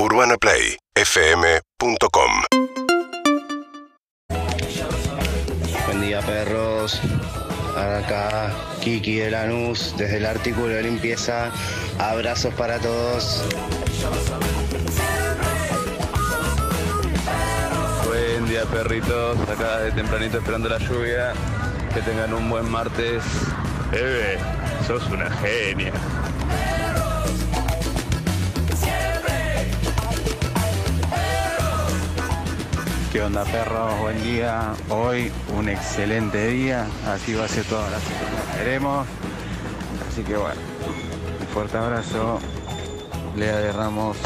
UrbanaPlayFM.com Buen día, perros. Acá Kiki de Lanús, desde el artículo de limpieza. Abrazos para todos. Buen día perritos, acá de tempranito esperando la lluvia. Que tengan un buen martes. Eve, sos una genia. ¿Qué onda perros? Buen día. Hoy un excelente día. Así va a ser toda la semana. Veremos. Así que bueno. Un fuerte abrazo. Lea de Ramos.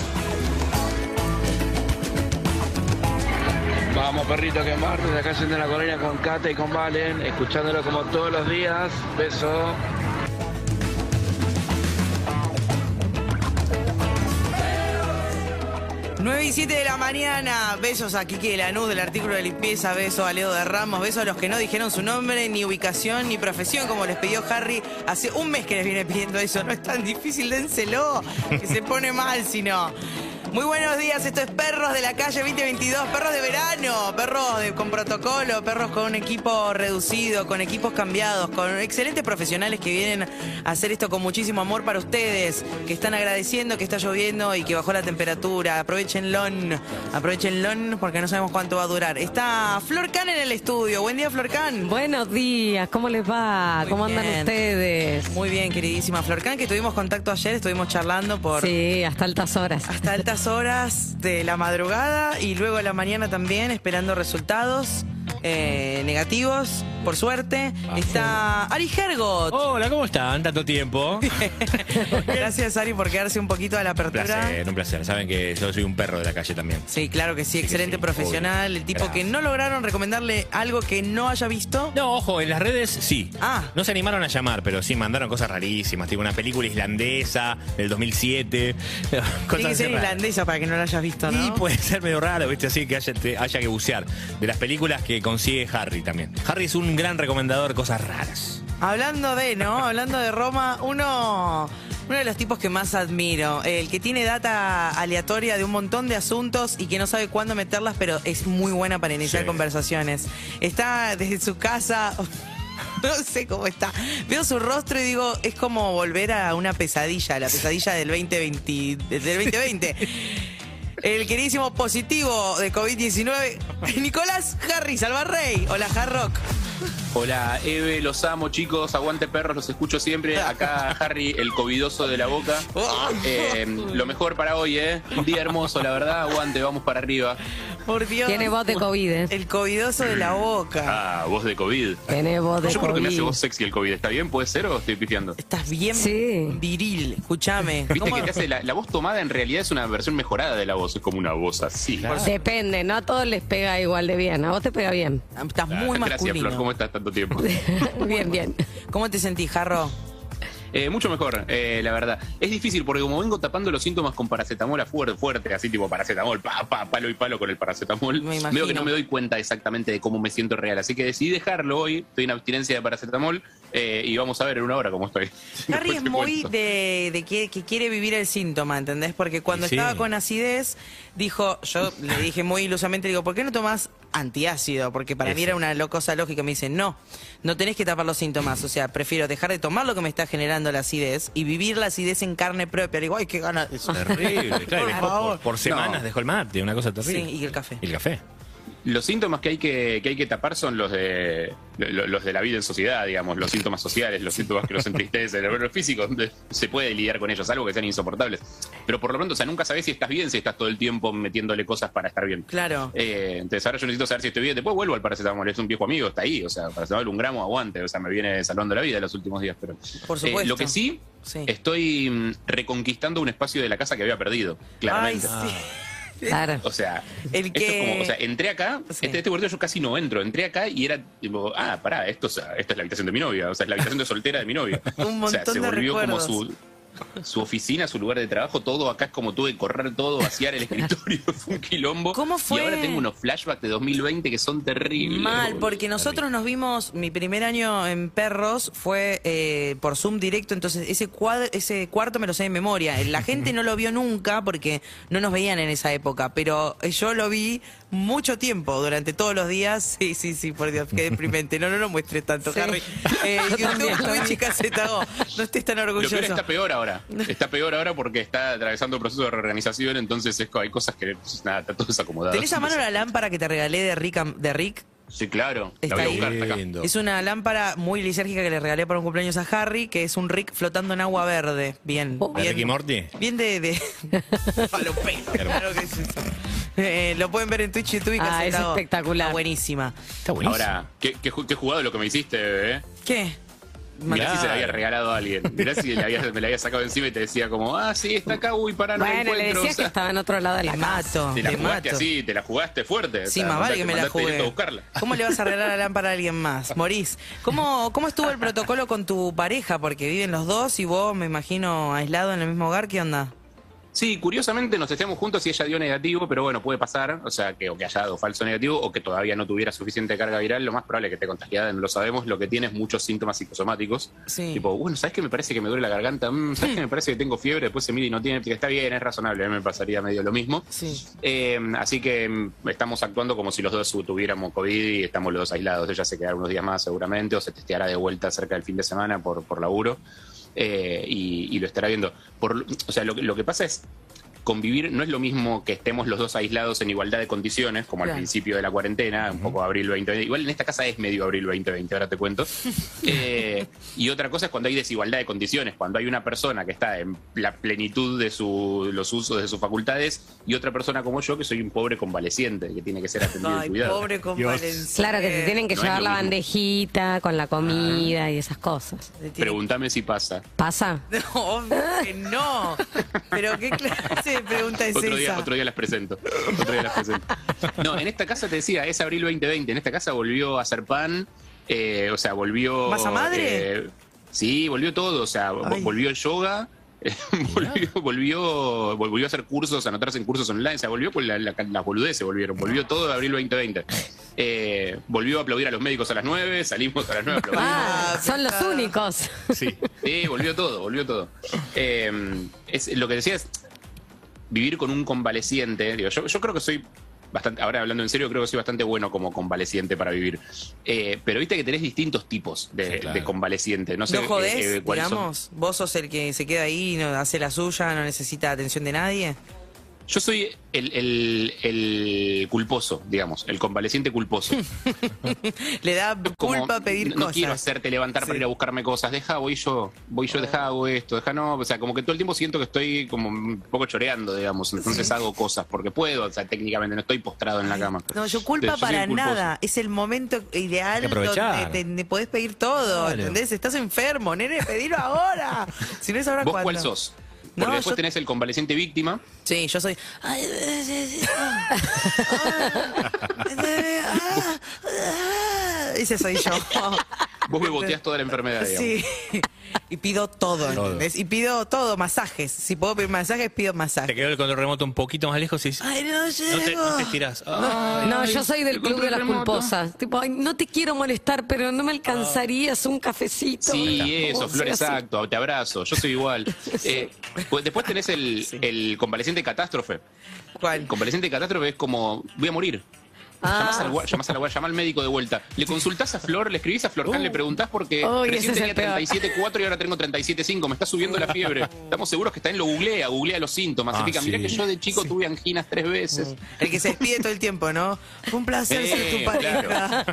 Vamos, perrito, que martes, acá en la colonia con Kate y con Valen, escuchándolo como todos los días. Beso. Nueve y 7 de la mañana. Besos a de Lanús del artículo de limpieza. Besos a Leo de Ramos. Besos a los que no dijeron su nombre, ni ubicación, ni profesión, como les pidió Harry. Hace un mes que les viene pidiendo eso. No es tan difícil, dénselo. Que se pone mal si no. Muy buenos días, esto es Perros de la Calle 2022, perros de verano, perros de- con protocolo, perros con un equipo reducido, con equipos cambiados, con excelentes profesionales que vienen a hacer esto con muchísimo amor para ustedes, que están agradeciendo que está lloviendo y que bajó la temperatura. Aprovechenlo, aprovechenlo porque no sabemos cuánto va a durar. Está Flor Can en el estudio. Buen día, Flor Can. Buenos días, ¿cómo les va? Muy ¿Cómo andan ustedes? Muy bien, queridísima Flor Can, que tuvimos contacto ayer, estuvimos charlando por Sí, hasta altas horas. hasta altas horas de la madrugada y luego a la mañana también esperando resultados eh, negativos, por suerte. Está Ari Hergot. Hola, ¿cómo están? Tanto tiempo. Gracias Ari por quedarse un poquito a la Un apertura. placer, un placer. Saben que yo soy un perro de la calle también. Sí, claro que sí, excelente sí, profesional, obvio. el tipo Gracias. que no lograron recomendarle algo que no haya visto. No, ojo, en las redes sí. Ah. No se animaron a llamar, pero sí mandaron cosas rarísimas. Tipo una película islandesa del 2007. Tiene que ser raras. irlandesa para que no lo hayas visto, Y ¿no? puede ser medio raro, ¿viste? Así que haya, te- haya que bucear. De las películas que consigue Harry también. Harry es un gran recomendador cosas raras. Hablando de, ¿no? Hablando de Roma, uno, uno de los tipos que más admiro, el que tiene data aleatoria de un montón de asuntos y que no sabe cuándo meterlas, pero es muy buena para iniciar Sí. conversaciones. Está desde su casa. No sé cómo está. Veo su rostro y digo, es como volver a una pesadilla, la pesadilla del 2020. Del 2020. El queridísimo positivo de COVID-19, Nicolás Harry Salvarrey. Hola, Harrock. Hola, Eve, los amo, chicos. Aguante perros, los escucho siempre. Acá Harry, el covidoso de la boca. Eh, lo mejor para hoy, ¿eh? Un día hermoso, la verdad. Aguante, vamos para arriba. Por Dios. Tiene voz de COVID, ¿eh? El covidoso de la boca. Ah, voz de COVID. Tiene voz de Yo creo que me hace COVID. voz sexy el COVID. ¿Está bien? ¿Puede ser o estoy pifiando? Estás bien Sí. viril. Escúchame. Viste ¿Cómo- que te hace la, la voz tomada en realidad es una versión mejorada de la voz. Es como una voz así. Depende, no a todos les pega igual de bien. A vos te pega bien. Estás muy Gracias, masculino. Flor. ¿Cómo estás tanto tiempo? bien, bien. ¿Cómo te sentís, Jarro? Eh, mucho mejor, eh, la verdad. Es difícil porque como vengo tapando los síntomas con paracetamol a fuerte, fuerte, así tipo paracetamol, pa, pa, palo y palo con el paracetamol, Me veo que no me doy cuenta exactamente de cómo me siento real. Así que decidí dejarlo hoy, estoy en abstinencia de paracetamol eh, y vamos a ver en una hora cómo estoy. Harry es muy de, de que, que quiere vivir el síntoma, ¿entendés? Porque cuando sí. estaba con acidez, dijo, yo le dije muy ilusamente, digo, ¿por qué no tomás antiácido? Porque para mí Eso. era una lo- cosa lógica. Me dice, no, no tenés que tapar los síntomas. O sea, prefiero dejar de tomar lo que me está generando la acidez y vivir la acidez en carne propia. Le digo, ay, qué ganas eso. Terrible, claro. Por semanas No. dejó el mate, una cosa Sí, terrible. y el café. Y el café. Los síntomas que hay que, que hay que tapar son los de lo- los de la vida en sociedad, digamos, los síntomas sociales, los síntomas que los entristecen, los físicos donde se puede lidiar con ellos, algo que sean insoportables. Pero por lo pronto, o sea, nunca sabés si estás bien, si estás todo el tiempo metiéndole cosas para estar bien. Claro. Eh, entonces ahora yo necesito saber si estoy bien. Después vuelvo al paracetamol, es un viejo amigo, está ahí. O sea, paracetamol un gramo aguante, o sea, me viene salvando la vida en los últimos días. Pero Por Eh, supuesto. lo que sí, Sí. estoy mm, reconquistando un espacio de la casa que había perdido, claramente. Ay, sí. Claro. O sea, El esto que- es como, o sea, entré acá, Sí. este, este cuarto yo casi no entro, entré acá y era tipo, ah, pará, esto, es- esta es la habitación de mi novia, o sea, es la habitación de soltera de mi novia. Un o sea, montón se de volvió como recuerdos. su su oficina, su lugar de trabajo, todo acá es como tuve que correr todo, vaciar el escritorio, fue un quilombo. ¿Cómo fue? Y ahora tengo unos flashbacks de 2020 que son terribles. Mal, porque nosotros nos vimos, mi primer año en Perros fue eh, por Zoom directo, entonces ese, cuad- ese cuarto me lo sé de memoria. La gente no lo vio nunca porque no nos veían en esa época, pero yo lo vi mucho tiempo, durante todos los días. Sí, sí, sí, por Dios, qué deprimente. No, no lo muestres tanto, Sí. Harry. Eh, YouTube, Twitch y. No estés tan Lo peor orgulloso. está peor ahora. Está peor ahora porque está atravesando un proceso de reorganización, entonces es, hay cosas que pues, nada, está todo desacomodado. ¿Tenés a mano la lámpara que te regalé de Rick? De Rick? Sí, claro. Está la voy a ahí. buscar está acá. Lindo. Es una lámpara muy lisérgica que le regalé para un cumpleaños a Harry, que es un Rick flotando en agua verde. Bien. Oh. bien. Ricky Morty? Bien de. de... Claro que es eso. Eh, lo pueden ver en Twitch, YouTube y Ah, Caseta es espectacular. Está buenísima. Está buenísimo. Ahora, ¿qué, qué, qué jugado lo que me histe, bebé? ¿Qué? Mirá si se la había regalado a alguien. Mirá si le había- me la había sacado encima y te decía como, ah, sí, está acá, uy, para no Bueno, le encuentro. decías o sea, que estaba en otro lado de la Te casa. mato, te la te jugaste mato. así, te la jugaste fuerte. o Sí, sea, más vale que me la jugué. a buscarla. ¿Cómo le vas a regalar la lámpara a alguien más? Morís. ¿Cómo, ¿Cómo estuvo el protocolo con tu pareja? Porque viven los dos y vos, me imagino, aislado en el mismo hogar. ¿Qué onda? Sí, curiosamente nos estemos juntos y ella dio negativo, pero bueno, puede pasar, o sea, que, o que haya dado falso negativo o que todavía no tuviera suficiente carga viral, lo más probable es que esté contagiada, no lo sabemos, lo que tiene es muchos síntomas psicosomáticos. Sí. Tipo, bueno, ¿sabes qué me parece que me duele la garganta? Mm, ¿Sabes qué me parece que tengo fiebre? Después se mira y no tiene, que está bien, es razonable, a mí me pasaría medio lo mismo. Sí. Eh, así que mm, estamos actuando como si los dos tuviéramos COVID y estamos los dos aislados. Ella se quedará unos días más seguramente o se testeará de vuelta cerca del fin de semana por, por laburo eh, y, y lo estará viendo. Por, o sea, lo, lo que pasa es convivir no es lo mismo que estemos los dos aislados en igualdad de condiciones, como Claro. al principio de la cuarentena, un poco abril 2020. Igual en esta casa es medio abril 2020, ahora te cuento. Eh, y otra cosa es cuando hay desigualdad de condiciones, cuando hay una persona que está en la plenitud de su, los usos de sus facultades y otra persona como yo que soy un pobre convaleciente que tiene que ser atendido y cuidado. pobre convalenciente. Claro que te tienen que No llevar la mismo. bandejita con la comida y esas cosas. Pregúntame si pasa. ¿Pasa? No, que no. Pero qué clase de pregunta es Otro día, esa. otro día las presento. Otro día las presento. No, en esta casa te decía, es abril 2020. En esta casa volvió a hacer pan. eh, o sea, volvió. ¿Masa madre? eh, sí, volvió todo. O sea, Ay. volvió el yoga. volvió, volvió, volvió a hacer cursos, a anotarse en cursos online. O sea, volvió con la, la, las boludeces, volvieron. Volvió todo de abril 2020. Eh, volvió a aplaudir a los médicos a las 9. Salimos a las 9 a aplaudir. Ah, Ah, son los únicos. Sí. Sí, volvió todo, volvió todo. Eh, es, lo que decía es vivir con un convaleciente. Digo, yo, yo creo que soy bastante, ahora hablando en serio, creo que soy bastante bueno como convaleciente para vivir. Eh, pero viste que tenés distintos tipos de, Sí, claro. de convaleciente. No sé ¿No jodés, eh, eh, son. digamos? ¿Vos sos el que se queda ahí, no hace la suya, no necesita atención de nadie? Yo soy el, el- el culposo, digamos, el convaleciente culposo. Le da Como, culpa pedir no cosas. quiero hacerte levantar para ir a buscarme cosas. Deja, voy yo, voy yo, deja, hago esto, deja, no. O sea, como que todo el tiempo siento que estoy como un poco choreando, digamos. Entonces hago cosas porque puedo, o sea, técnicamente no estoy postrado en la cama. No, yo culpa Yo para nada. Es el momento ideal donde te, te podés pedir todo, Claro. ¿entendés? Estás enfermo, nene, pedilo ahora. Si no es ahora, ¿Vos ¿cuándo? cuál sos? No, Porque después yo- tenés el convaleciente víctima. Sí, yo soy. Ah, Ese soy yo. Vos me boteás toda la enfermedad, digamos. Sí. Y pido todo, ¿entendés? Y pido todo, masajes. Si puedo pedir masajes, pido Te masajes. quedó el control remoto un poquito más lejos y dices, Ay, no no te, llego. no te estirás. Ay, No, yo soy del el club de las culposas. Tipo, ay, no te quiero molestar, pero no me alcanzarías un cafecito. Sí, ¿Cómo eso, Flor, exacto, te abrazo, yo soy igual. Eh, pues después tenés el, el convaleciente catástrofe. ¿Cuál? El convaleciente catástrofe es como, voy a morir. Ah. Llamás al gua- llamás a la gua- llamá al médico de vuelta. Le consultás a Flor, le escribís a Florcan, le preguntás porque Uy, recién tenía el peor. 37.4 y ahora tengo 37.5. Me está subiendo la fiebre. Estamos seguros que está en lo googlea, googlea los síntomas. Ah, mirá que yo de chico tuve anginas tres veces. El que se despide todo el tiempo, ¿no? Fue un placer ser Eh, tu pareja.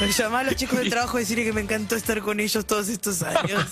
Llamá a los chicos del trabajo y decirle que me encantó estar con ellos todos estos años.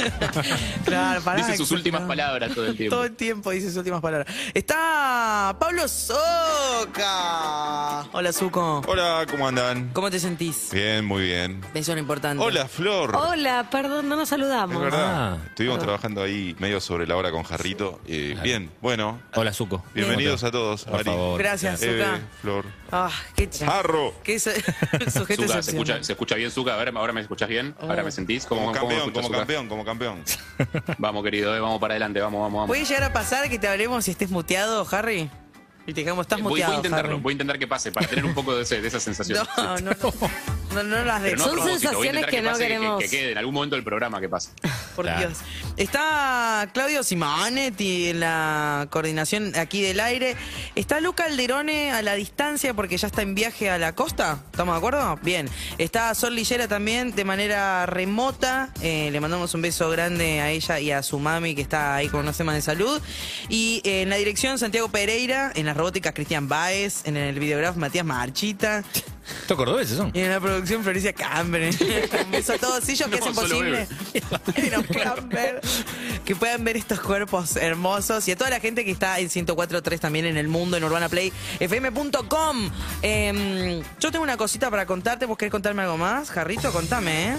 claro, pará. Dice sus últimas palabras todo el tiempo. Todo el tiempo dice sus últimas palabras. Está Pablo Soca. Hola. Hola, Zuko. Hola, ¿cómo andan? ¿Cómo te sentís? Bien, muy bien. Eso es lo importante. Hola, Flor. Hola, perdón, no nos Es saludamos. verdad. Ah. Estuvimos trabajando ahí medio sobre la hora con Jarrito. Eh, bien, bueno. Hola, Zuko. Bienvenidos a todos. Por favor. Gracias, Eve, Zuka. Flor. Ah, qué ch- Jarro. Qué su- sujeto Zuka, ¿se escucha, ¿se escucha bien, Zuka? Ahora, ahora me escuchas bien. Ahora me sentís. ¿Cómo, Como campeón, escuchas, como campeón, como campeón. Vamos, querido, eh, vamos para adelante, vamos, vamos, vamos. ¿Puede llegar a pasar que te hablemos si estés muteado, Harry? Y te digamos, estás Eh, Voy, voy muteado. a intentarlo, Harry. voy a intentar que pase para tener un poco de, ese- de esa sensación. No, no, no. No, no las de no Son sensaciones que no pase, queremos. Que, quede en algún momento del programa que pase. Por Claro. Dios. Está Claudio Simonetti en la coordinación aquí del aire. Está Luca Alderone a la distancia porque ya está en viaje a la costa. ¿Estamos de acuerdo? Bien. Está Sol Lillera también de manera remota. Eh, le mandamos un beso grande a ella y a su mami que está ahí con unos temas de salud. Y eh, en la dirección Santiago Pereira, en las robóticas Cristian Baez, en el videógrafo Matías Marchita. ¿Estos cordobeses son? Y en la producción Florencia Camber. Un beso a todos ellos que No, hacen solo posible que puedan ver, que puedan ver estos cuerpos hermosos y a toda la gente que está en 104.3 también en el mundo en urbanaplayfm.com. Eh, yo tengo una cosita para contarte. ¿Vos querés contarme algo más? Jarrito, contame, ¿eh?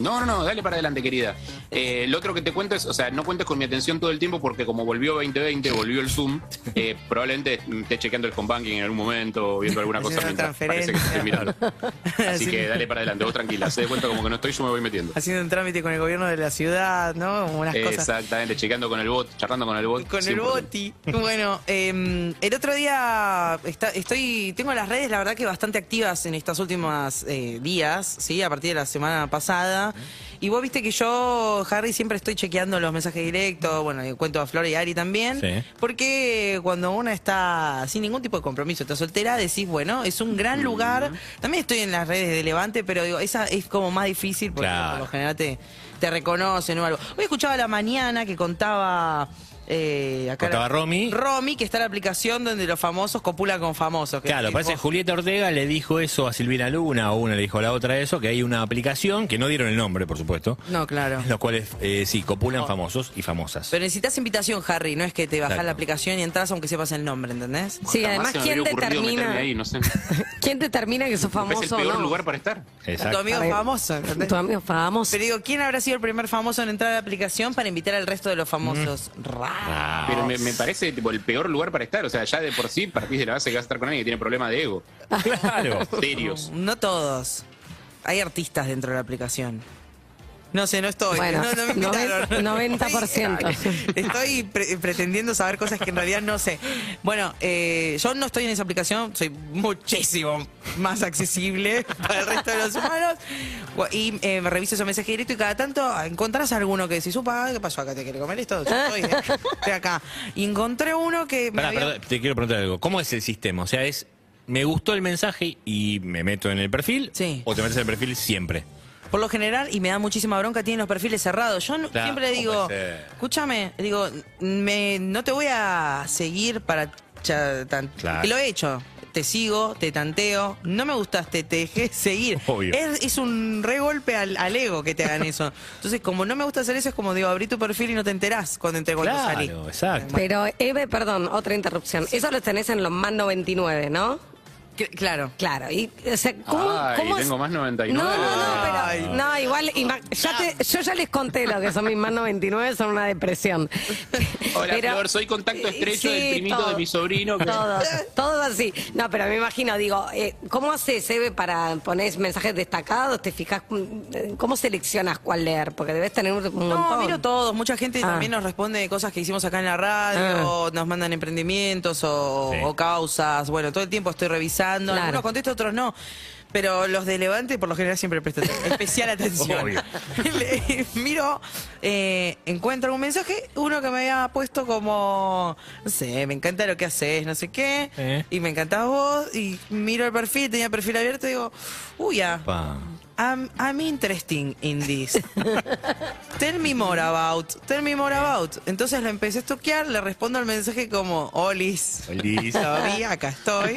No, no, no, dale para adelante, querida. Eh, lo otro que te cuento es, o sea, no cuentes con mi atención todo el tiempo porque como volvió 2020, volvió el Zoom, eh, probablemente esté chequeando el home banking en algún momento, o viendo alguna cosa Haciendo mientras parece que estoy Así que dale para adelante, vos tranquila, se dé cuenta como que no estoy, yo me voy metiendo. Haciendo un trámite con el gobierno de la ciudad, ¿no? Como unas cosas. Exactamente, chequeando con el bot, charlando con el bot. Con el 100%. boti. Bueno, eh, el otro día está- estoy, tengo las redes, la verdad que bastante activas en estos últimos eh, días, ¿sí? A partir de la semana pasada. Y vos viste que yo, Harry, siempre estoy chequeando los mensajes directos, bueno, cuento a Flor y a Ari también. Sí. Porque cuando una está sin ningún tipo de compromiso, está soltera, decís, bueno, es un gran lugar. También estoy en las redes de Levante, pero digo, esa es como más difícil porque Claro. por lo general te, te reconocen o algo. Hoy escuchaba a la mañana que contaba. Eh, acá Contaba la- Romy. Romy, que está en la aplicación donde los famosos copulan con famosos. que- Claro, que parece que Julieta Ortega le dijo eso a Silvina Luna, o una le dijo a la otra eso, que hay una aplicación, que no dieron el nombre, por supuesto, No, claro. los cuales eh, sí, copulan famosos y famosas. Pero necesitas invitación, Harry, no es que te bajas la aplicación y entras aunque sepas el nombre, ¿entendés? Sí, Jamás además, ¿quién determina, ahí, no sé. ¿quién determina que sos Es famoso el o peor no? lugar para estar. Tu Exacto. amigo A ver, famoso, ¿entendés? Tu amigo famoso. Pero digo, ¿quién habrá sido el primer famoso en entrar a la aplicación para invitar al resto de los famosos? Raro. Ah, Pero me, me parece tipo, el peor lugar para estar. O sea, ya de por sí partís de la base que vas a estar con alguien que tiene problemas de ego. claro. Serios. No todos. Hay artistas dentro de la aplicación. No sé, no estoy. Bueno, no, no me invitaron. noven- 90%. Estoy, estoy pre- pretendiendo saber cosas que en realidad no sé. Bueno, eh, yo no estoy en esa aplicación, soy muchísimo más accesible para el resto de los humanos. Y eh, me reviso esos mensajes directos y cada tanto encontrás alguno que decís, upa, ¿qué pasó acá? ¿Te quiere comer esto? Yo estoy, eh, estoy acá. Y encontré uno que me Pará, había- perdón, te quiero preguntar algo. ¿Cómo es el sistema? O sea, es, me gustó el mensaje y me meto en el perfil, Sí. o te metes en el perfil siempre. Por lo general, y me da muchísima bronca, tienen los perfiles cerrados. Yo no- Claro, siempre le ¿cómo digo, escúchame, digo, me, no te voy a seguir para... cha- tan- Claro. que lo he hecho. Te sigo, te tanteo, no me gustaste, te dejé seguir. Obvio. Es, es un regolpe al, al ego que te hagan eso. Entonces, como no me gusta hacer eso, es como digo, abrí tu perfil y no te enterás cuando entré cuando Claro, salí. exacto. Pero, Eve, perdón, otra interrupción. Eso lo tenés en los más 99, ¿no? Claro. Claro, y, o sea, ¿cómo, Ay, cómo es- tengo más 99. No, no, no, pero, Ay. no, igual, ima- ya te- yo ya les conté lo que son mis más 99, son una depresión. Hola, Pero- Flor, soy contacto estrecho Sí, del primito todo. de mi sobrino. que- Todo, todo así. No, pero me imagino, digo, eh, ¿cómo haces, Eve, para poner mensajes destacados? ¿Te fijas? mm, ¿Cómo seleccionas cuál leer? Porque debes tener un montón. No, miro todos. Mucha gente Ah. también nos responde de cosas que hicimos acá en la radio, nos mandan emprendimientos o, Sí. o causas. Bueno, todo el tiempo estoy Claro. Algunos contesto, otros no. Pero los de Levante, por lo general, siempre presto especial atención. Le- Miro, eh, encuentro un mensaje, uno que me había puesto como, no sé, me encanta lo que haces, no sé qué, Eh. y me encantás vos, y miro el perfil, tenía el perfil abierto y digo, uy, ya. Pa. I'm, I'm interesting in this. Tell me more about. Tell me more about. Entonces lo empecé a estoquear, le respondo al mensaje como, Olis. Olis. Todavía, acá estoy.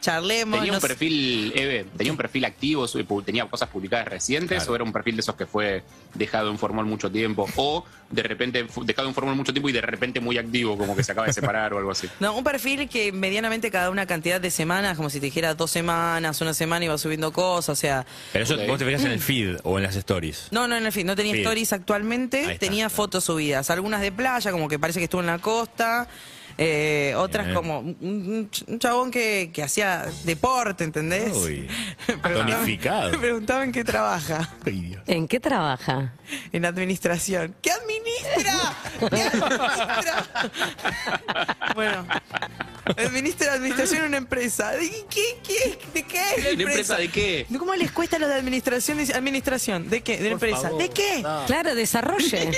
Charlemos. Tenía un perfil, Eve, ¿Tenía un perfil activo, tenía cosas publicadas recientes Claro. o era un perfil de esos que fue dejado en formol mucho tiempo? O de repente dejado en formol mucho tiempo y de repente muy activo, como que se acaba de separar o algo así. No, un perfil que medianamente cada una cantidad de semanas, como si te dijera dos semanas, una semana iba subiendo cosas, o sea... Pero eso Ok. Vos te fijas en el feed o en las stories. No, no, en el fin, no tenía stories actualmente, está, tenía fotos subidas, algunas de playa, como que parece que estuvo en la costa, eh, otras Bien. como un, un ch- un chabón que, que hacía deporte, ¿entendés? Uy, preguntaban- tonificado. Me preguntaban en qué trabaja, Ay, Dios. ¿En qué trabaja? en administración. ¿Qué administra? ¿Qué administra? bueno, administra administración en una empresa. ¿De qué? qué? ¿De qué es la ¿Una empresa de qué? ¿Cómo les cuesta a los de administración? Administración, ¿de qué? De la empresa. favor, ¿De qué? no. Claro, desarrolle.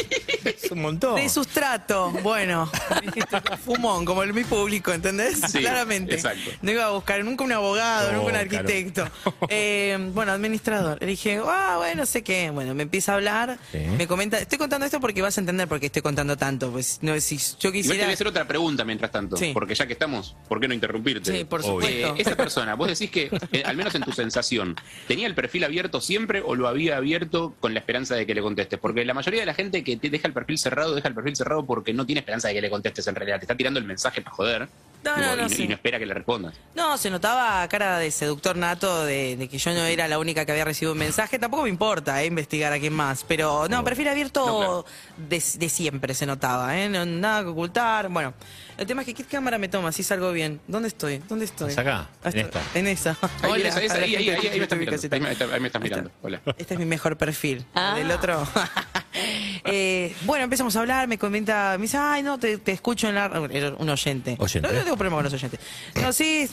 Es un montón. De sustrato. Bueno, fumón, como el mi público, ¿entendés? Sí, Claramente. exacto. No iba a buscar nunca un abogado, No, nunca un claro. arquitecto. Eh, bueno, administrador. Le dije, ah, bueno, no sé qué. Bueno, me empieza a hablar. Sí. Me comenta, estoy contando esto porque vas a entender por qué estoy contando tanto. Pues no, si yo Igual te quisiera. voy a hacer otra pregunta mientras tanto, Sí. porque ya que estamos, ¿por qué no interrumpirte? Sí, por supuesto. Eh, esa persona, vos decís que, eh, al menos en tu sensación, ¿tenía el perfil abierto siempre o lo había abierto con la esperanza de que le contestes? Porque la mayoría de la gente que te deja el perfil cerrado, deja el perfil cerrado porque no tiene esperanza de que le contestes en realidad. Te está tirando el mensaje para joder. No, no, no, y, sí. y no espera que le respondas. No, se notaba cara de seductor nato de, de que yo no era la única que había recibido un mensaje. Tampoco me importa eh, investigar a quién más. Pero no, perfil abierto No, claro. de, de siempre se notaba. ¿eh? No, nada que ocultar. Bueno, el tema es que ¿qué cámara me toma? Si salgo bien. ¿Dónde estoy? ¿Dónde estoy? ¿Es acá? Ah, En esta. En esa. Ahí, esa, esa, ahí, ahí, gente ahí, que ahí me estás mirando. Ahí me, está- ahí me estás mirando. Hola. Este es mi mejor perfil. Ah. El otro. Eh, bueno, empezamos a hablar, me comenta, me dice, ay, no, te, te escucho en la. Era un oyente. Oyente. No, no tengo problema con los oyentes. No, sí,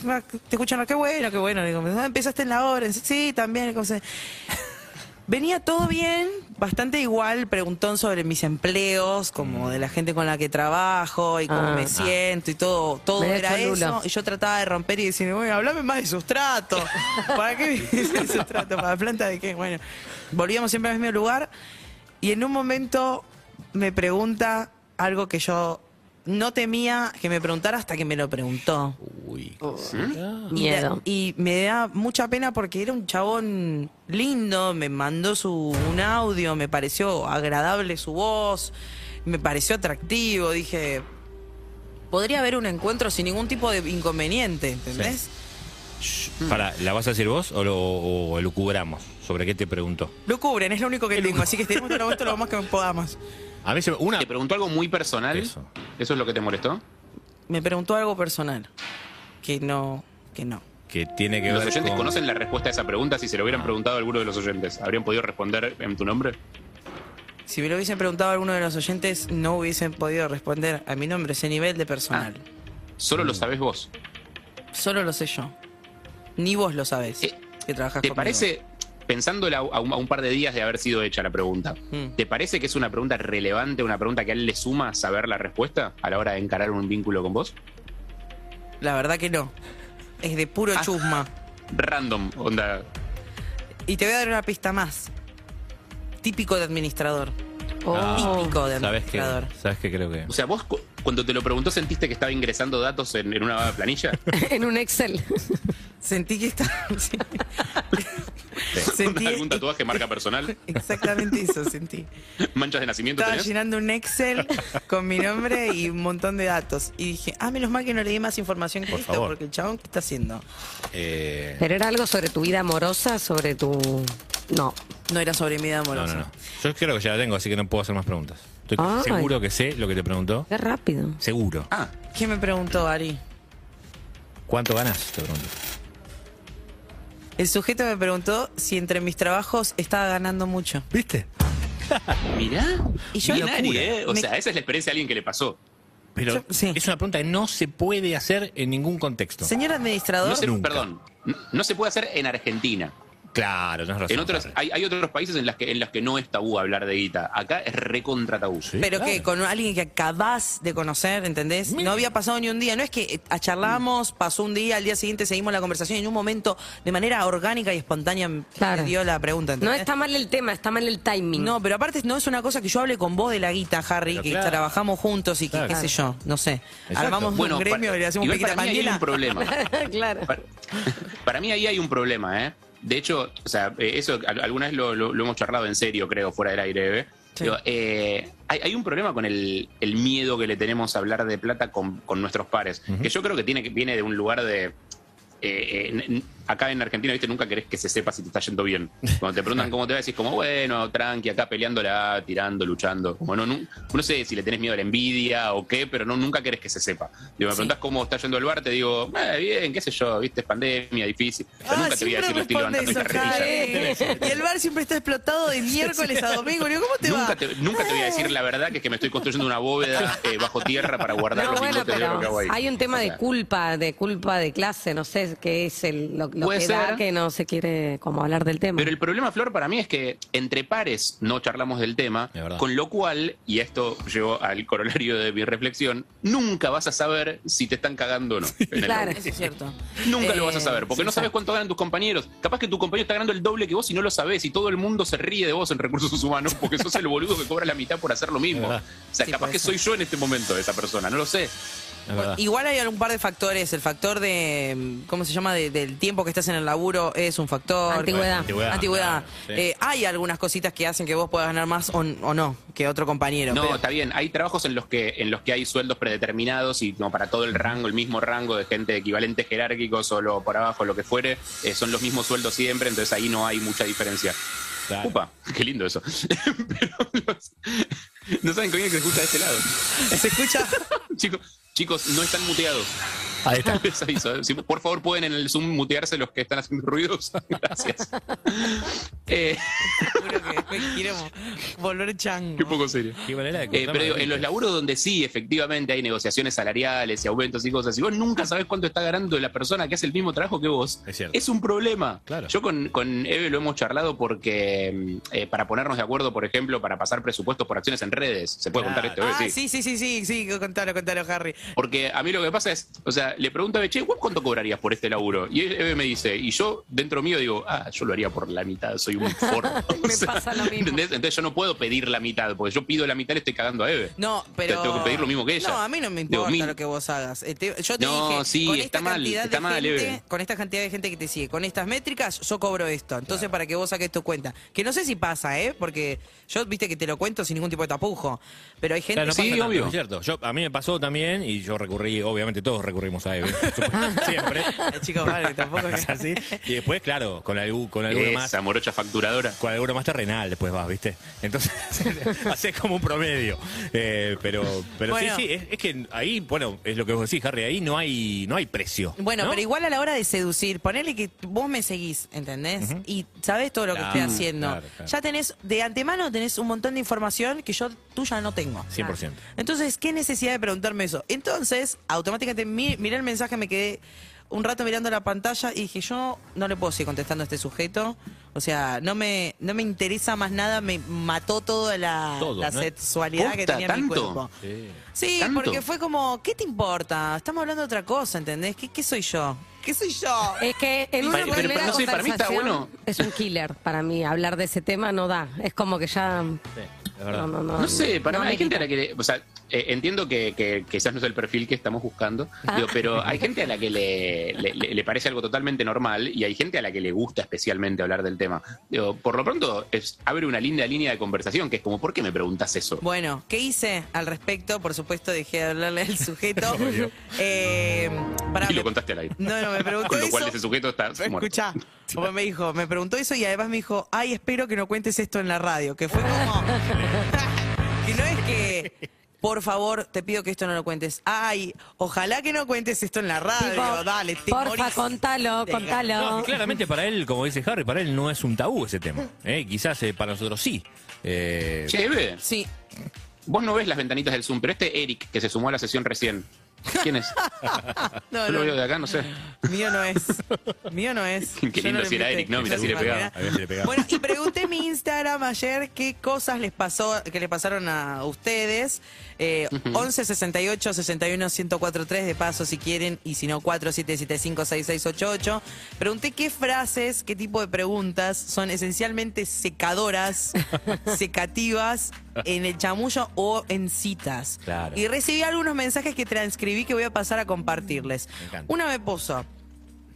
te escucho en la. Qué bueno, qué bueno. Digo, "Ah, empezaste en la hora. Sí, también. como se- Venía todo bien, bastante igual, preguntón sobre mis empleos, como de la gente con la que trabajo y cómo Ah. me siento y todo, todo era eso. Y yo trataba de romper y decir, bueno, hablame más de sustrato. ¿Para qué me dices sustrato? ¿Para planta de qué? Bueno, volvíamos siempre al mismo lugar y en un momento me pregunta algo que yo no temía que me preguntara hasta que me lo preguntó. Uy. Y, Miedo. y me da mucha pena porque era un chabón lindo, me mandó su, un audio, me pareció agradable su voz, me pareció atractivo, dije, podría haber un encuentro sin ningún tipo de inconveniente, ¿entendés? Para, ¿la vas a decir vos o lo, o lo cubramos? ¿Sobre qué te preguntó? Lo cubren, es lo único que tengo, así que tenemos que momento lo más que podamos. A mí se me- una... ¿Te preguntó algo muy personal? Eso. ¿Eso es lo que te molestó? Me preguntó algo personal, que no, que no. que tiene que ¿Los ver oyentes con... conocen la respuesta a esa pregunta? Si se lo hubieran preguntado a alguno de los oyentes, ¿habrían podido responder en tu nombre? Si me lo hubiesen preguntado a alguno de los oyentes, no hubiesen podido responder a mi nombre, ese nivel de personal. Solo Mm. lo sabes vos. Solo lo sé yo. Ni vos lo sabés, Eh, que trabajas ¿Te conmigo. parece, pensándole a, a un, a un par de días de haber sido hecha la pregunta, Mm. ¿te parece que es una pregunta relevante, una pregunta que a él le suma saber la respuesta a la hora de encarar un vínculo con vos? La verdad que no. Es de puro Ah. chusma. Random, onda. Y te voy a dar una pista más. Típico de administrador. Oh. Típico de ¿Sabes qué? administrador. ¿Sabes qué creo que...? O sea, vos cu- cuando te lo preguntó sentiste que estaba ingresando datos en, en una planilla. en un Excel. Sentí que estaba... sí. Sentí ¿Algún tatuaje marca personal? exactamente eso, sentí. ¿Manchas de nacimiento Estaba tenés? llenando un Excel con mi nombre y un montón de datos. Y dije, ah, menos mal que no le di más información que Por esto, favor. porque el chabón, ¿qué está haciendo? Eh, Pero era algo sobre tu vida amorosa, sobre tu. No. No era sobre mi vida no, amorosa. no, no. Yo creo que ya la tengo, así que no puedo hacer más preguntas. Estoy Ay. seguro que sé lo que te preguntó. Qué rápido. Seguro. Ah, ¿Qué me preguntó Ari? ¿Cuánto ganas? Te pregunto. El sujeto me preguntó si entre mis trabajos estaba ganando mucho. ¿Viste? mirá. Y yo- Bien, Ari, locura. ¿eh? O Me- sea, esa es la experiencia de alguien que le pasó. Pero Yo- sí. es una pregunta que no se puede hacer en ningún contexto. Señor administrador, No se, Nunca. perdón, no, no se puede hacer en Argentina. Claro, tenés razón. En otros, hay, hay otros países en los que en los que no es tabú hablar de guita. Acá es recontra tabú. Sí, pero claro. que con alguien que acabás de conocer, ¿entendés? No había pasado ni un día. No es que eh, a charlamos, pasó un día, al día siguiente seguimos la conversación y en un momento, de manera orgánica y espontánea, Claro. dio la pregunta. No está mal el tema, está mal el timing. No, pero aparte no es una cosa que yo hable con vos de la guita, Harry, Pero que claro. trabajamos juntos y que, Claro. qué sé yo, no sé. Exacto. Armamos Bueno, un gremio para, y le hacemos piquita para mí ahí hay un problema. claro. Para, para mí ahí hay un problema, ¿eh? De hecho, o sea, eh, eso al- alguna vez lo, lo- lo hemos charlado en serio, creo, fuera del aire, ¿eh? Sí. Digo, eh, hay, hay un problema con el, el miedo que le tenemos a hablar de plata con, con nuestros pares, que yo creo que tiene que viene de un lugar de... eh, eh, acá en Argentina, viste, nunca querés que se sepa si te está yendo bien. Cuando te preguntan cómo te va, decís como, bueno, tranqui, acá peleándola, tirando, luchando. Como no, no, no sé si le tenés miedo a la envidia o qué, pero no, nunca querés que se sepa. Digo, me preguntás cómo está yendo el bar, te digo, eh, bien, qué sé yo, viste, es pandemia, difícil. Pero Ah, nunca te voy a decir lo levantando eso, en carrilla. Javi. Y el bar siempre está explotado de miércoles a domingo. Digo, ¿cómo te Nunca va? te, nunca te voy a decir la verdad que es que me estoy construyendo una bóveda eh, bajo tierra para guardar No, los bueno, lingotes de oro que hago pero ahí. hay un tema O de sea, culpa, de culpa de clase, no sé qué es el, lo, lo Puede que da ser. que no se quiere como hablar del tema. Pero el problema, Flor, para mí es que entre pares no charlamos del tema, con lo cual, y esto llevo al corolario de mi reflexión, nunca vas a saber si te están cagando o no. Claro. Eso es cierto. Nunca lo Eh, vas a saber, porque sí, no sabes cuánto ganan tus compañeros. Capaz que tu compañero está ganando el doble que vos y no lo sabés, y todo el mundo se ríe de vos en recursos humanos porque sos el boludo que cobra la mitad por hacer lo mismo. O sea, Sí, capaz que ser. soy yo en este momento esa persona, no lo sé. Es. Igual hay un par de factores. El factor de, ¿cómo se llama? De- del tiempo que estás en el laburo es un factor. Antigüedad. Antigüedad, Antigüedad. claro, sí. Eh, hay algunas cositas que hacen que vos puedas ganar más o, o no que otro compañero. No, pero- está bien. Hay trabajos en los que en los que hay sueldos predeterminados y como para todo el rango, el mismo rango de gente de equivalentes jerárquicos, solo por abajo, lo que fuere, eh, son los mismos sueldos siempre, entonces ahí no hay mucha diferencia. Claro. Upa, qué lindo eso. Pero los- no saben con quién se escucha de este lado. ¿Se escucha? chicos, chicos, no están muteados. Ahí está. Les aviso, ¿eh? Si, por favor, pueden en el Zoom mutearse los que están haciendo ruidos. Gracias. Eh, Juro que después quiero volver chango. qué poco serio. Qué manera de Eh, pero digo, en los laburos donde sí, efectivamente, hay negociaciones salariales y aumentos y cosas, y vos nunca sabés cuánto está ganando la persona que hace el mismo trabajo que vos, Es cierto. un problema. Claro. Yo con, con Eve lo hemos charlado porque mm, eh, para ponernos de acuerdo, por ejemplo, para pasar presupuestos por acciones en redes, se puede contar esto? Ah, sí, sí, sí, sí, sí, contalo, contalo, Harry. Porque a mí lo que pasa es, o sea, le pregunto a che, ¿vos cuánto cobrarías por este laburo? Y Eve me dice, y yo dentro mío digo, ah, yo lo haría por la mitad, soy un forro. Me pasa lo mismo. ¿entendés? Entonces yo no puedo pedir la mitad, porque yo pido la mitad y le estoy cagando a Eve. No, pero. Tengo que pedir lo mismo que ella. No, a mí no me Digo, importa lo que vos hagas. Eh, te- Yo te No, dije, sí, con está esta mal, cantidad está de mal, gente, Eve. con esta cantidad de gente que te sigue, con estas métricas, yo cobro esto. Entonces, para que vos saques tu cuenta. Que no sé si pasa, ¿eh? Porque yo, viste que te lo cuento sin ningún tipo de tapujo. Pero hay gente Claro, no Sí, pasa tanto, obvio. Es cierto. Yo, a mí me pasó también y yo recurrí, obviamente todos recurrimos Eve. siempre. Chicos, vale, tampoco Es así. Y después, claro, con, algún, con alguno más. Esa morocha facturadora. Con alguno más terrenal después vas, ¿viste? Entonces, haces como un promedio. Eh, pero pero Bueno. sí, sí, es, es que ahí, bueno, es lo que vos decís, Harry, ahí no hay, no hay precio. Bueno, ¿no? pero igual a la hora de seducir, ponele que vos me seguís, ¿entendés? Y sabés todo lo que Claro, estoy haciendo. claro, claro. Ya tenés, de antemano tenés un montón de información que yo tuya no tengo. 100%. Entonces, ¿qué necesidad de preguntarme eso? Entonces, automáticamente mi- miré el mensaje, me quedé un rato mirando la pantalla y dije, yo no le puedo seguir contestando a este sujeto. O sea, no me, no me interesa más nada, me mató toda la, Todo, la ¿no? sexualidad que tenía en mi ¿Tanto? cuerpo. Sí. Sí, ¿Tanto? porque fue como, ¿qué te importa? Estamos hablando de otra cosa, ¿entendés? ¿Qué, qué soy yo? ¿Qué soy yo? Es que en una Pero- pero- primera pero no sé, para mí está bueno. es un killer para mí. Hablar de ese tema no da. Es como que ya... Sí, es verdad. No, no, no. No sé, para no mí hay gente a la que le, o sea, eh, entiendo que, que quizás no es el perfil que estamos buscando, Ah. digo, pero hay gente a la que le, le- parece algo totalmente normal y hay gente a la que le gusta especialmente hablar del tema. Digo, por lo pronto es, abre una linda línea de conversación que es como, ¿por qué me preguntas eso? Bueno, ¿qué hice al respecto? Por supuesto, dejé de hablarle al sujeto. eh, pará, Y lo contaste al aire. No, no, me preguntó Con lo cual eso. ese sujeto está. Escuchá, como me dijo, me preguntó eso y además me dijo, ay, espero que no cuentes esto en la radio, que fue como... que no es que, por favor, te pido que esto no lo cuentes. Ay, ojalá que no cuentes esto en la radio, Tipo, dale, te Porfa, morís contalo, contalo. No, claramente para él, como dice Harry, para él no es un tabú ese tema. ¿eh? Quizás eh, para nosotros sí. Eh, Che, Eve, Sí, vos no ves las ventanitas del Zoom, pero este Eric que se sumó a la sesión recién, ¿quién es? no, Yo lo no, veo de acá, no sé. mío no es. Mío no es. Qué lindo lo si era. Eric, ¿no? Mirá Yo si le no pegaba. A ver si le pegaba. Bueno, y pregunté en mi Instagram ayer qué cosas les pasó, que le pasaron a ustedes. Eh, 11 68 61 1043 de paso si quieren, y si no, 4775 6688. Pregunté qué frases, qué tipo de preguntas son esencialmente secadoras, secativas en el chamullo o en citas. Claro. Y recibí algunos mensajes que transcribí que voy a pasar a compartirles. Me. Una me puso.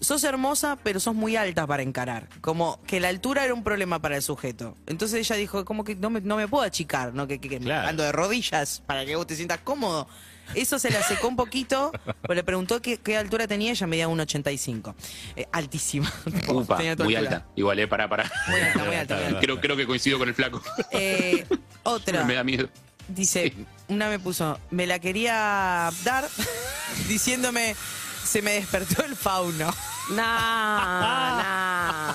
sos hermosa, pero sos muy alta para encarar. Como que la altura era un problema para el sujeto. Entonces ella dijo, como que no me, no me puedo achicar, ¿no? Que, que, que me Claro. ando de rodillas para que vos te sientas cómodo. Eso se la secó un poquito, pero le preguntó qué, qué altura tenía, ella medía 1,85. Eh, altísima. Upa, tu muy altura. alta. Igual, eh. Muy alta, muy alta, muy alta. Creo, creo que coincido con el flaco. Eh, otra. Me da miedo. Dice, una me puso, me la quería dar diciéndome, se me despertó el fauno. No, no.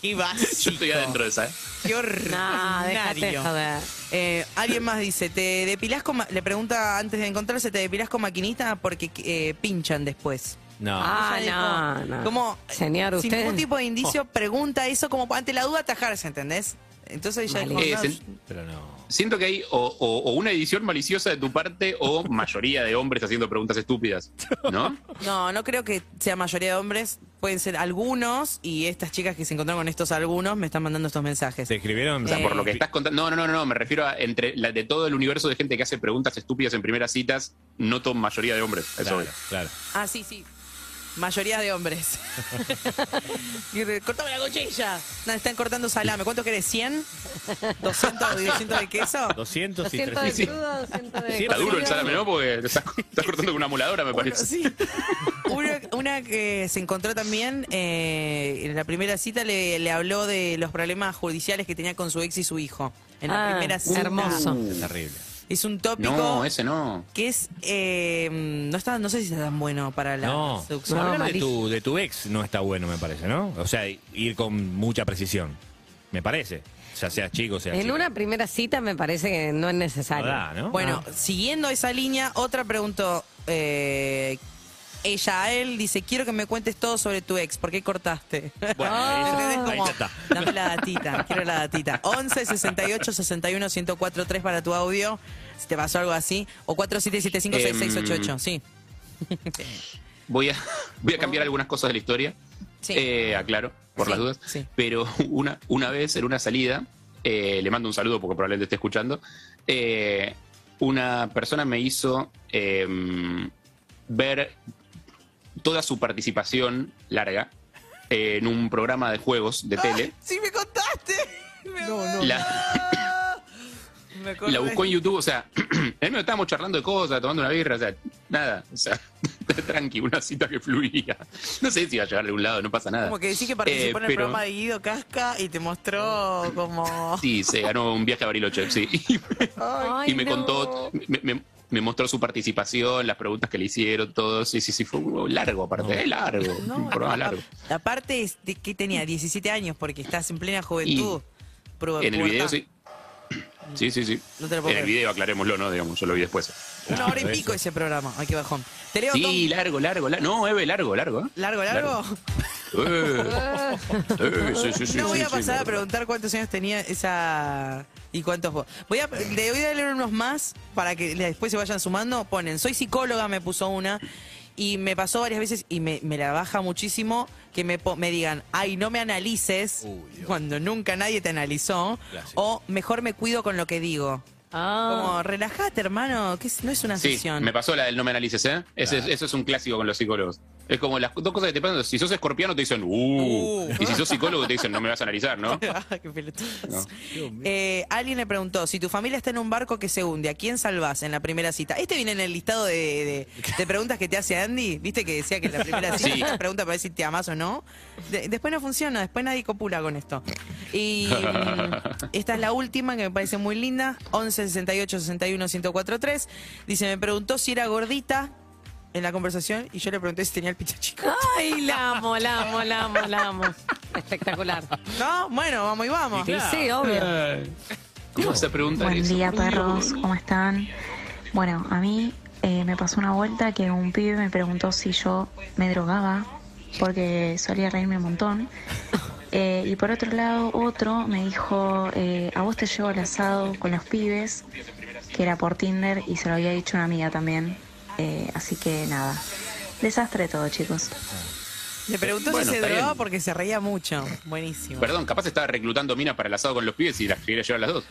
Qué Yo básico. estoy adentro de esa, ¿eh? Qué No, ordinario. joder. Eh, alguien más dice, ¿te depilás con ma-?" Le pregunta antes de encontrarse, ¿te depilás con maquinita? Porque eh, pinchan después. No. Ah, Ella no, dijo, no. Como, Señor, sin usted. ningún tipo de indicio, pregunta eso como ante la duda atajarse, ¿entendés? Entonces ella dijo, Eh, no, sen- Pero no. Siento que hay o, o- o una edición maliciosa de tu parte o mayoría de hombres haciendo preguntas estúpidas, ¿no? No, no creo que sea mayoría de hombres. Pueden ser algunos y estas chicas que se encontraron con estos algunos me están mandando estos mensajes. ¿Te escribieron? O sea, Eh, por lo que estás contando. No, no, no, no, me refiero a entre la de todo el universo de gente que hace preguntas estúpidas en primeras citas, noto mayoría de hombres. Eso Claro, es. claro. Ah, sí, sí. Mayoría de hombres. Y re- Cortame la cuchilla. No, están cortando salame. ¿Cuánto querés? ¿100? ¿200, 200 de queso? 200 y 200 de 300. crudo, 200 de Sí, Está duro el salame, ¿no? Porque estás, estás cortando con una moladora, me parece. sí. Una, una que se encontró también eh, en la primera cita le, le habló de los problemas judiciales que tenía con su ex y su hijo. En la Ah, primera cita. hermoso. Es terrible. Es un tópico No, ese no. que es. eh, no, está, no sé si está tan bueno para la No, seducción. No, hablar de tu, de tu ex no está bueno, me parece, ¿no? O sea, ir con mucha precisión. Me parece. Ya sea chico, sea En una primera cita me parece que no es necesario. No da, ¿no? Bueno, siguiendo esa línea, otra preguntó eh, ella a él, dice, quiero que me cuentes todo sobre tu ex, ¿por qué cortaste? Bueno, dame la datita, quiero la datita. 11 68 61 1043 para tu audio, si te pasó algo así, o 4775 6688, sí. Voy a, voy a cambiar algunas cosas de la historia. Sí. Eh, aclaro, por Sí, las dudas. sí. Pero una, una vez en una salida, eh, le mando un saludo porque probablemente esté escuchando. eh, una persona me hizo eh, ver toda su participación larga en un programa de juegos de tele. Sí, me contaste. no, no. La, Me la buscó en YouTube, o sea, él me estábamos charlando de cosas, tomando una birra, o sea, nada, o sea, tranqui, una cita que fluía. No sé si iba a llegar de un lado, no pasa nada. Como que decís que participó Eh, en el pero- programa de Guido Casca y te mostró como... Sí, se ganó un viaje a Bariloche, sí. Ay, y me no. contó, me, me- me mostró su participación, las preguntas que le hicieron, todo. Sí, sí, sí, fue un largo aparte, es largo, un programa largo. a- Aparte es de que tenía 17 años porque estás en plena juventud. En el video sí. Sí, sí, sí. No te lo puedo en el video, aclarémoslo, ¿no? Digamos, yo lo vi después. Una hora y pico ese programa. Ay, qué bajón. Te leo Sí, Tom. largo, largo, largo. No, Eve, largo, largo. ¿eh? ¿Largo, largo? Eh, eh, sí, sí, sí, no voy sí, a sí, pasar a preguntar cuántos años tenía esa y cuántos vos. Voy a, le voy a leer unos más para que después se vayan sumando. Ponen, soy psicóloga, me puso una. Y me pasó varias veces y me, me la baja muchísimo que me, po- me digan, ay, no me analices Uy, Dios. cuando nunca nadie te analizó. O mejor me cuido con lo que digo. Ah. Como, relajate, hermano, que es- no es una Sí, sesión. me pasó la del no me analices, ¿eh? Ese, Claro. Eso es un clásico con los psicólogos. Es como las dos cosas que te pasan. Si sos escorpiano te dicen, uh. Uh. Y si sos psicólogo te dicen, no me vas a analizar, ¿no? Qué. No. Eh, alguien le preguntó, si tu familia está en un barco que se hunde, ¿a quién salvás en la primera cita? Este viene en el listado de, de- de preguntas que te hace Andy. ¿Viste que decía que en la primera cita Sí. esta pregunta para ver si te amás o no? De- después no funciona, después nadie copula con esto. Y mm, esta es la última que me parece muy linda, 11 68 61 1043. Dice, me preguntó si era gordita en la conversación y yo le pregunté si tenía el pito chico. Ay, la amo, la amo, la amo, la amo. Espectacular. ¿No? Bueno, vamos y vamos. Sí, sí, obvio. ¿Cómo vas a preguntar Buen eso? día, perros, ¿cómo están? Bueno, a mí eh, me pasó una vuelta que un pibe me preguntó si yo me drogaba, porque solía reírme un montón. Eh, y por otro lado, otro me dijo, eh, a vos te llevo al asado con los pibes, que era por Tinder, y se lo había dicho una amiga también. Eh, así que nada, desastre todo, chicos. Le preguntó Bueno, si se drogaba bien. porque se reía mucho. Buenísimo. Perdón, capaz estaba reclutando minas para el asado con los pibes y las quería llevar las dos.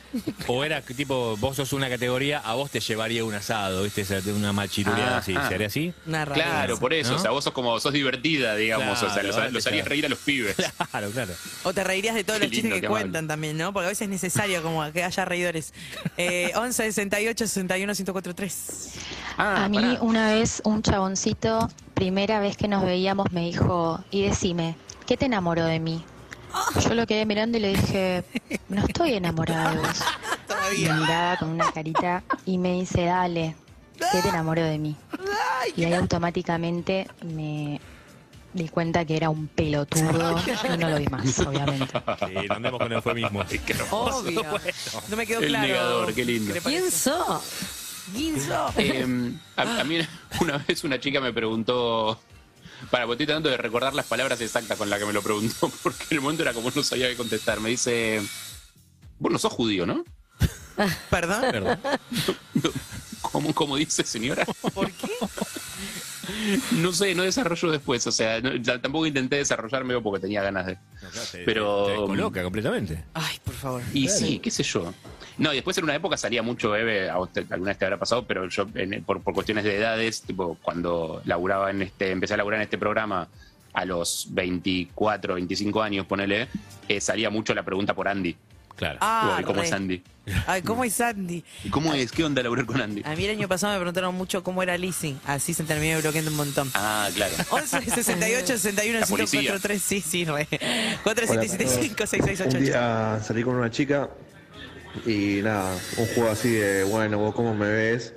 O era tipo, vos sos una categoría, a vos te llevaría un asado, ¿viste? Una machiruleada así. Ajá. ¿Sería así? Una. Claro, por eso. ¿No? O sea, vos sos como, sos divertida, digamos. o sea, los, harías reír a los pibes. Claro, claro. O te reirías de todos Qué los chistes lindo, que cuentan también, ¿no? Porque a veces es necesario como que haya reidores. Eh, 11 68 61 1043. Ah, A mí pará. una vez un chaboncito, primera vez que nos veíamos, me dijo, y decime, ¿qué te enamoró de mí? Yo lo quedé mirando y le dije, no estoy enamorada de vos. Y me miraba con una carita y me dice, dale, ¿qué te enamoró de mí? Y ahí automáticamente me di cuenta que era un pelotudo y no lo vi más, obviamente. Sí, no andemos con. Qué hermoso. Obvio. No me quedó El claro. negador, qué lindo. ¿Quién sos? Guinzo. Eh, a, a mí una vez una chica me preguntó. Para, porque estoy tratando de recordar las palabras exactas con las que me lo preguntó, porque en el momento era como no sabía qué contestar. Me dice: Vos no sos judío, ¿no? Perdón. Perdón. ¿Cómo, cómo dice, señora? ¿Por qué? No sé, no desarrollo después. O sea, no- tampoco intenté desarrollarme porque tenía ganas de. No, claro, te- Pero- Te, te descoloca completamente. Ay, por favor. Y sí, qué sé yo. No, y después en una época salía mucho Eve, a usted alguna vez te habrá pasado, pero yo en- por, por cuestiones de edades, tipo cuando laburaba en este, empecé a laburar en este programa a los 24, 25 años, ponele, eh, salía mucho la pregunta por Andy. Claro. Ah, Tipo, ¿y ¿Cómo re. es Andy? Ay, ¿cómo es Sandy? ¿Y cómo es? ¿Qué onda laburar con Andy? A mí el año pasado me preguntaron mucho cómo era Lizzie. Así se terminó bloqueando un montón. Ah, claro. 11 68 61 La policía. 1043. Sí, sí, re. 4775 Un 6688. día salí con una chica y nada, un juego así de, bueno, vos cómo me ves.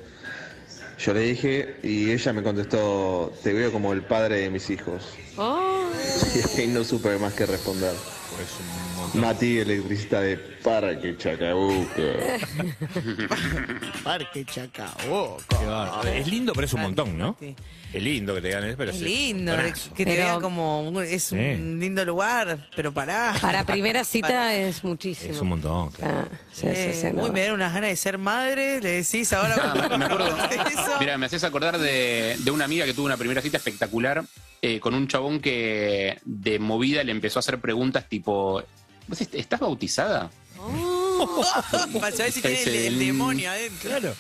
Yo le dije y ella me contestó, te veo como el padre de mis hijos. Oh, Y ahí no supe más que responder. Mati, electricista de Parque Chacabuco. Parque Chacabuco. Es lindo, pero es un montón, ¿no? Sí. Es lindo que te ganes, pero Es sí. lindo, que te Pero- vean como un- es Sí. un lindo lugar, pero pará. para primera cita es muchísimo. Es un montón. claro. Ah, sí, Eh, sí, sí, no. Uy, me dieron unas ganas de ser madre, le decís ahora. Ah, me acuerdo. Eso. Mira, me haces acordar de, de una amiga que tuvo una primera cita espectacular eh, con un chabón que de movida le empezó a hacer preguntas tipo: ¿Vos est- ¿Estás bautizada? Para saber si tiene el, el demonio adentro. Claro.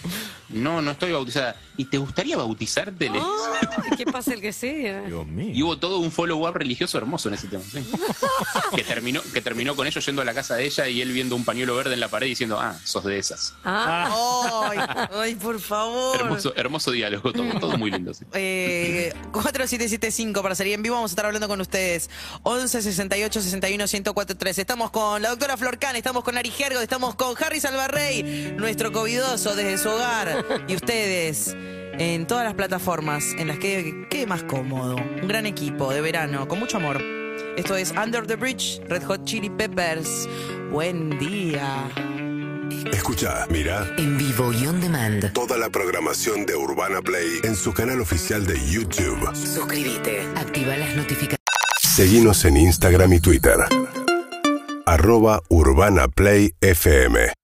No, no estoy bautizada. ¿Y te gustaría bautizarte? Ay, ¿Qué pasa el que sigue? Dios mío. Y hubo todo un follow-up religioso hermoso en ese tema. sí. que, terminó, que terminó con ellos yendo a la casa de ella y él viendo un pañuelo verde en la pared diciendo, ah, sos de esas. Ah, Ay, ay, por favor. Hermoso, hermoso diálogo, todo, todo muy lindo. sí. Eh, 4775 para salir en vivo. Vamos a estar hablando con ustedes. 11 68 61 1043. Estamos con la doctora Florcan, estamos con Ari Gergo, estamos con Harry Salvarrey, nuestro covidoso desde su hogar. Y ustedes en todas las plataformas en las que quede más cómodo. Un gran equipo de verano, con mucho amor. Esto es Under the Bridge, Red Hot Chili Peppers. Buen día. Escucha, mira En vivo y on demand. toda la programación de Urbana Play en su canal oficial de YouTube. Suscríbete. Activa las notificaciones. Seguimos en Instagram y Twitter. Arroba Urbana Play FM.